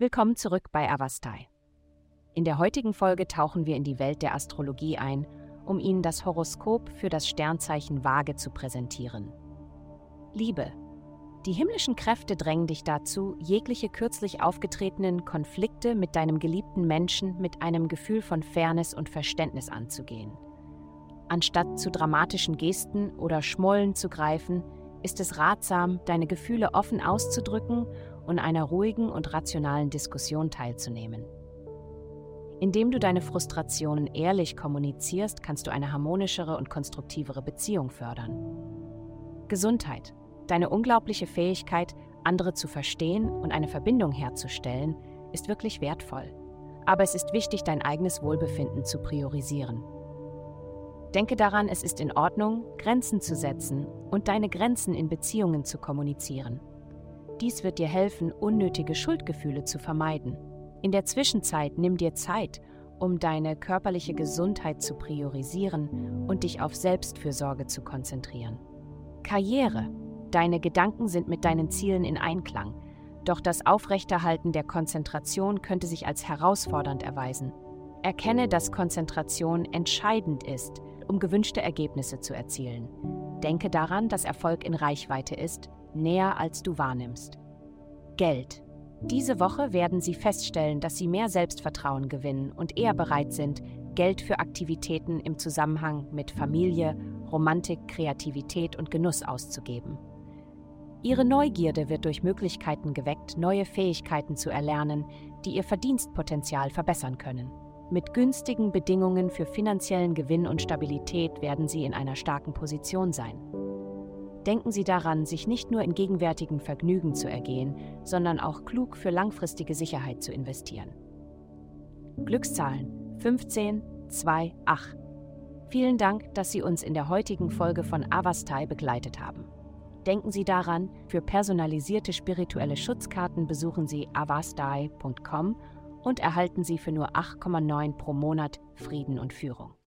Willkommen zurück bei Avastai. In der heutigen Folge tauchen wir in die Welt der Astrologie ein, um Ihnen das Horoskop für das Sternzeichen Waage zu präsentieren. Liebe. Die himmlischen Kräfte drängen dich dazu, jegliche kürzlich aufgetretenen Konflikte mit deinem geliebten Menschen mit einem Gefühl von Fairness und Verständnis anzugehen. Anstatt zu dramatischen Gesten oder Schmollen zu greifen, ist es ratsam, deine Gefühle offen auszudrücken und einer ruhigen und rationalen Diskussion teilzunehmen. Indem du deine Frustrationen ehrlich kommunizierst, kannst du eine harmonischere und konstruktivere Beziehung fördern. Gesundheit. Deine unglaubliche Fähigkeit, andere zu verstehen und eine Verbindung herzustellen, ist wirklich wertvoll. Aber es ist wichtig, dein eigenes Wohlbefinden zu priorisieren. Denke daran, es ist in Ordnung, Grenzen zu setzen und deine Grenzen in Beziehungen zu kommunizieren. Dies wird dir helfen, unnötige Schuldgefühle zu vermeiden. In der Zwischenzeit nimm dir Zeit, um deine körperliche Gesundheit zu priorisieren und dich auf Selbstfürsorge zu konzentrieren. Karriere. Deine Gedanken sind mit deinen Zielen in Einklang, doch das Aufrechterhalten der Konzentration könnte sich als herausfordernd erweisen. Erkenne, dass Konzentration entscheidend ist, um gewünschte Ergebnisse zu erzielen. Denke daran, dass Erfolg in Reichweite ist näher als du wahrnimmst. Geld. Diese Woche werden Sie feststellen, dass Sie mehr Selbstvertrauen gewinnen und eher bereit sind, Geld für Aktivitäten im Zusammenhang mit Familie, Romantik, Kreativität und Genuss auszugeben. Ihre Neugierde wird durch Möglichkeiten geweckt, neue Fähigkeiten zu erlernen, die Ihr Verdienstpotenzial verbessern können. Mit günstigen Bedingungen für finanziellen Gewinn und Stabilität werden Sie in einer starken Position sein. Denken Sie daran, sich nicht nur in gegenwärtigen Vergnügen zu ergehen, sondern auch klug für langfristige Sicherheit zu investieren. Glückszahlen 15, 2, 8. Vielen Dank, dass Sie uns in der heutigen Folge von Avastai begleitet haben. Denken Sie daran, für personalisierte spirituelle Schutzkarten besuchen Sie avastai.com und erhalten Sie für nur 8,9 pro Monat Frieden und Führung.